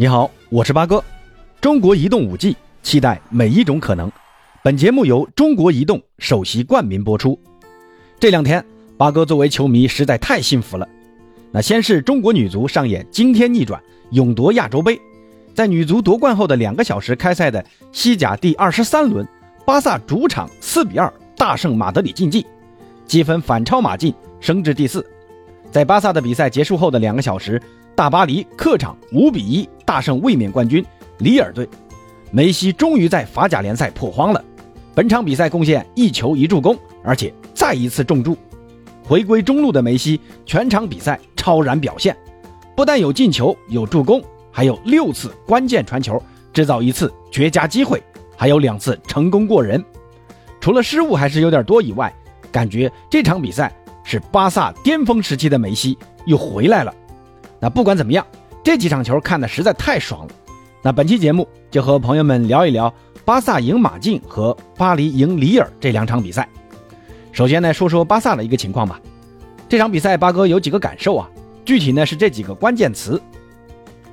你好，我是八哥。中国移动五 G，期待每一种可能。本节目由中国移动首席冠名播出。这两天，八哥作为球迷实在太幸福了。那先是中国女足上演惊天逆转，勇夺亚洲杯。在女足夺冠后的两个小时开赛的西甲第二十三轮，巴萨主场四比二大胜马德里竞技，积分反超马竞，升至第四。在巴萨的比赛结束后的两个小时。大巴黎客场五比一大胜卫冕冠军里尔队，梅西终于在法甲联赛破荒了。本场比赛贡献一球一助攻，而且再一次中柱。回归中路的梅西全场比赛超然表现，不但有进球有助攻，还有六次关键传球，制造一次绝佳机会，还有两次成功过人。除了失误还是有点多以外，感觉这场比赛是巴萨巅峰时期的梅西又回来了。那不管怎么样，这几场球看的实在太爽了。那本期节目就和朋友们聊一聊巴萨赢马竞和巴黎赢里尔这两场比赛。首先呢，说说巴萨的一个情况吧。这场比赛八哥有几个感受啊，具体呢是这几个关键词：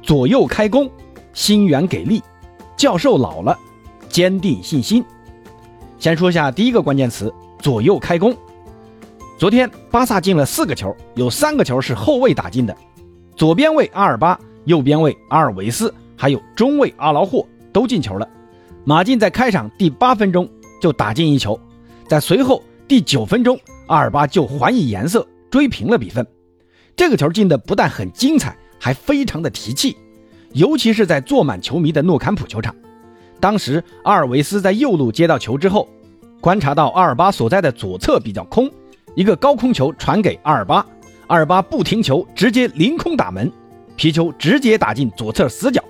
左右开弓，心源给力，教授老了，坚定信心。先说下第一个关键词：左右开弓。昨天巴萨进了四个球，有三个球是后卫打进的。左边卫阿尔巴，右边卫阿尔维斯，还有中卫阿劳霍都进球了。马竞在开场第八分钟就打进一球，在随后第九分钟，阿尔巴就还以颜色追平了比分。这个球进的不但很精彩，还非常的提气，尤其是在坐满球迷的诺坎普球场。当时阿尔维斯在右路接到球之后，观察到阿尔巴所在的左侧比较空，一个高空球传给阿尔巴。阿尔巴不停球，直接凌空打门，皮球直接打进左侧死角。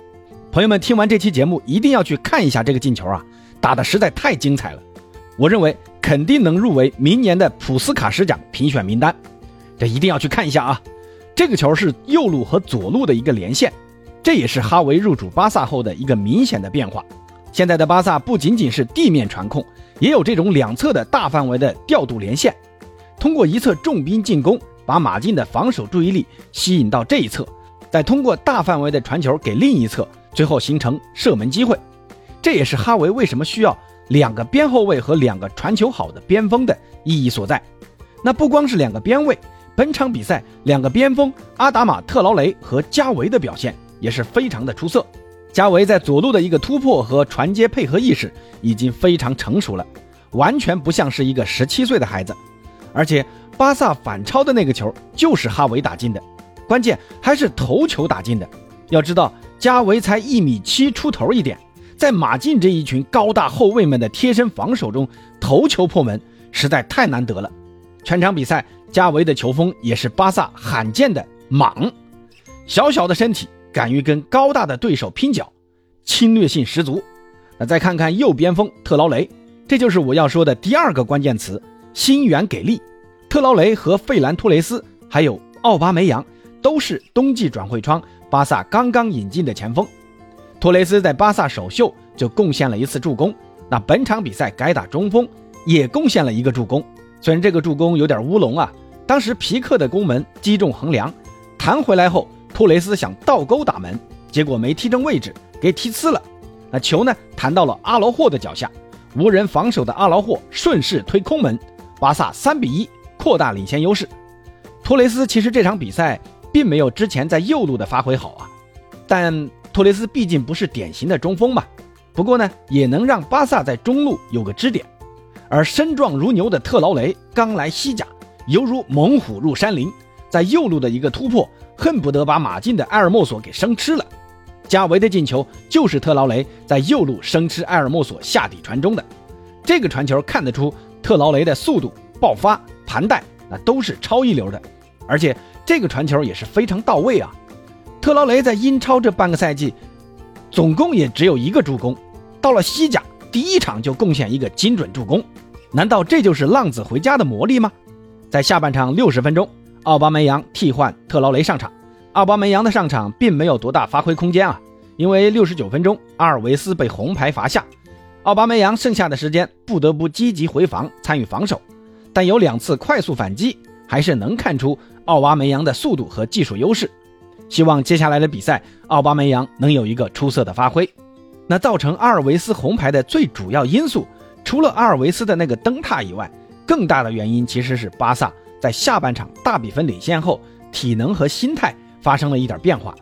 朋友们听完这期节目，一定要去看一下这个进球啊，打的实在太精彩了。我认为肯定能入围明年的普斯卡什奖评选名单，这一定要去看一下啊。这个球是右路和左路的一个连线，这也是哈维入主巴萨后的一个明显的变化。现在的巴萨不仅仅是地面传控，也有这种两侧的大范围的调度连线，通过一侧重兵进攻。把马竞的防守注意力吸引到这一侧，再通过大范围的传球给另一侧，最后形成射门机会。这也是哈维为什么需要两个边后卫和两个传球好的边锋的意义所在。那不光是两个边卫，本场比赛两个边锋阿达马特劳雷和加维的表现也是非常的出色。加维在左路的一个突破和传接配合意识已经非常成熟了，完全不像是一个十七岁的孩子，而且。巴萨反超的那个球就是哈维打进的，关键还是头球打进的。要知道，加维才一米七出头一点，在马竞这一群高大后卫们的贴身防守中，头球破门实在太难得了。全场比赛，加维的球风也是巴萨罕见的莽，小小的身体敢于跟高大的对手拼脚，侵略性十足。那再看看右边锋特劳雷，这就是我要说的第二个关键词：心源给力。特劳雷和费兰托雷斯，还有奥巴梅扬，都是冬季转会窗巴萨刚刚引进的前锋。托雷斯在巴萨首秀就贡献了一次助攻，那本场比赛改打中锋也贡献了一个助攻。虽然这个助攻有点乌龙啊，当时皮克的攻门击中横梁，弹回来后托雷斯想倒钩打门，结果没踢正位置，给踢呲了。那球呢弹到了阿劳霍的脚下，无人防守的阿劳霍顺势推空门，巴萨三比一。扩大领先优势，托雷斯其实这场比赛并没有之前在右路的发挥好啊，但托雷斯毕竟不是典型的中锋嘛，不过呢也能让巴萨在中路有个支点，而身壮如牛的特劳雷刚来西甲，犹如猛虎入山林，在右路的一个突破，恨不得把马竞的埃尔莫索给生吃了。加维的进球就是特劳雷在右路生吃埃尔莫索下底传中的，这个传球看得出特劳雷的速度爆发。盘带那都是超一流的，而且这个传球也是非常到位啊！特劳雷在英超这半个赛季，总共也只有一个助攻，到了西甲第一场就贡献一个精准助攻，难道这就是浪子回家的魔力吗？在下半场六十分钟，奥巴梅扬替换特劳雷上场，奥巴梅扬的上场并没有多大发挥空间啊，因为六十九分钟阿尔维斯被红牌罚下，奥巴梅扬剩下的时间不得不积极回防参与防守。但有两次快速反击，还是能看出奥巴梅扬的速度和技术优势。希望接下来的比赛，奥巴梅扬能有一个出色的发挥。那造成阿尔维斯红牌的最主要因素，除了阿尔维斯的那个蹬踏以外，更大的原因其实是巴萨在下半场大比分领先后，体能和心态发生了一点变化，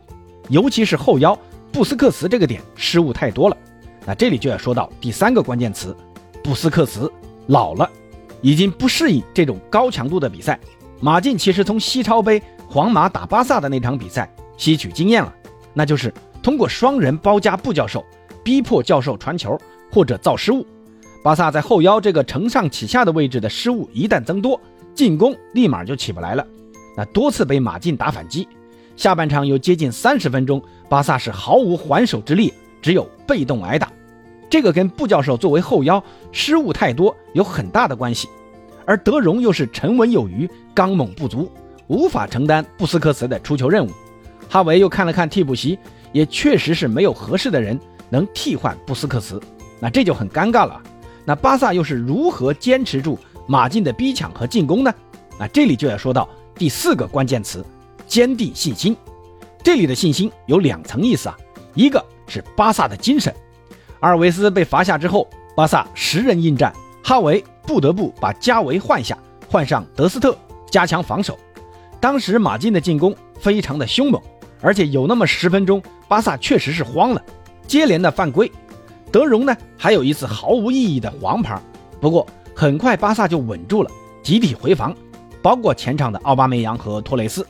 尤其是后腰布斯克茨这个点失误太多了。那这里就要说到第三个关键词，布斯克茨老了，已经不适应这种高强度的比赛。马竞其实从西超杯皇马打巴萨的那场比赛吸取经验了，那就是通过双人包夹布教授，逼迫教授传球或者造失误。巴萨在后腰这个承上启下的位置的失误一旦增多，进攻立马就起不来了。那多次被马竞打反击，下半场有接近三十分钟，巴萨是毫无还手之力，只有被动挨打。这个跟布教授作为后腰失误太多有很大的关系。而德容又是沉稳有余、刚猛不足，无法承担布斯克茨的出球任务。哈维又看了看替补席，也确实是没有合适的人能替换布斯克茨，那这就很尴尬了。那巴萨又是如何坚持住马竞的逼抢和进攻呢？那这里就要说到第四个关键词：坚定信心。这里的信心有两层意思啊，一个是巴萨的精神。阿尔维斯被罚下之后，巴萨十人应战，哈维。不得不把加维换下，换上德斯特，加强防守。当时马竞的进攻非常的凶猛，而且有那么十分钟，巴萨确实是慌了，接连的犯规。德容呢，还有一次毫无意义的黄牌。不过很快巴萨就稳住了，集体回防，包括前场的奥巴梅扬和托雷斯。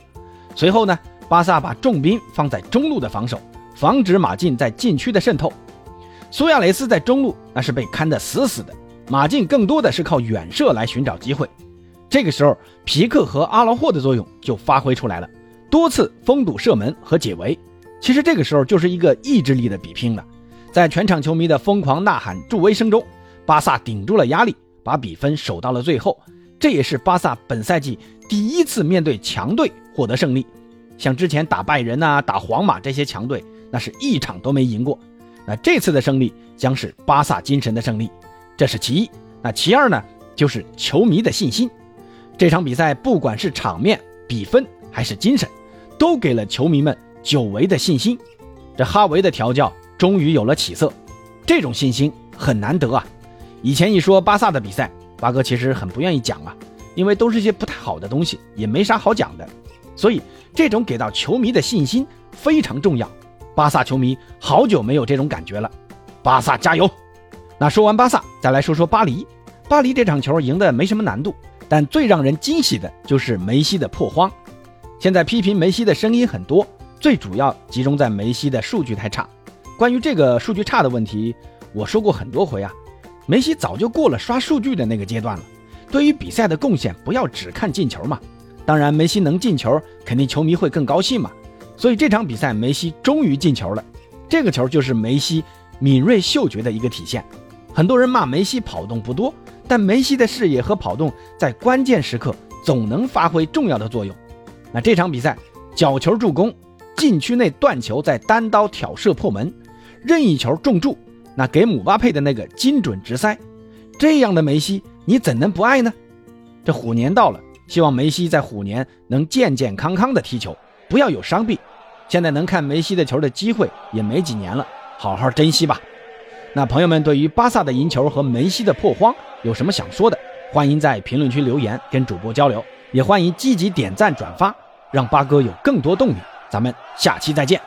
随后呢，巴萨把重兵放在中路的防守，防止马竞在禁区的渗透。苏亚雷斯在中路那是被看得死死的。马竞更多的是靠远射来寻找机会，这个时候皮克和阿劳霍的作用就发挥出来了，多次封堵射门和解围。其实这个时候就是一个意志力的比拼了，在全场球迷的疯狂呐喊助威声中，巴萨顶住了压力，把比分守到了最后。这也是巴萨本赛季第一次面对强队获得胜利，像之前打拜仁呐、打皇马这些强队，那是一场都没赢过。那这次的胜利将是巴萨精神的胜利。这是其一，那其二呢？就是球迷的信心。这场比赛不管是场面、比分还是精神，都给了球迷们久违的信心。这哈维的调教终于有了起色，这种信心很难得啊！以前一说巴萨的比赛，八哥其实很不愿意讲啊，因为都是些不太好的东西，也没啥好讲的。所以这种给到球迷的信心非常重要。巴萨球迷好久没有这种感觉了，巴萨加油！那说完巴萨，再来说说巴黎。巴黎这场球赢得没什么难度，但最让人惊喜的就是梅西的破荒。现在批评梅西的声音很多，最主要集中在梅西的数据太差。关于这个数据差的问题，我说过很多回啊。梅西早就过了刷数据的那个阶段了。对于比赛的贡献，不要只看进球嘛。当然，梅西能进球，肯定球迷会更高兴嘛。所以这场比赛，梅西终于进球了。这个球就是梅西敏锐嗅觉的一个体现。很多人骂梅西跑动不多，但梅西的视野和跑动在关键时刻总能发挥重要的作用。那这场比赛，角球助攻，禁区内断球，在单刀挑射破门，任意球中柱，那给姆巴佩的那个精准直塞，这样的梅西你怎能不爱呢？这虎年到了，希望梅西在虎年能健健康康的踢球，不要有伤病。现在能看梅西的球的机会也没几年了，好好珍惜吧。那朋友们对于巴萨的赢球和梅西的破荒有什么想说的？欢迎在评论区留言跟主播交流，也欢迎积极点赞转发，让八哥有更多动力。咱们下期再见。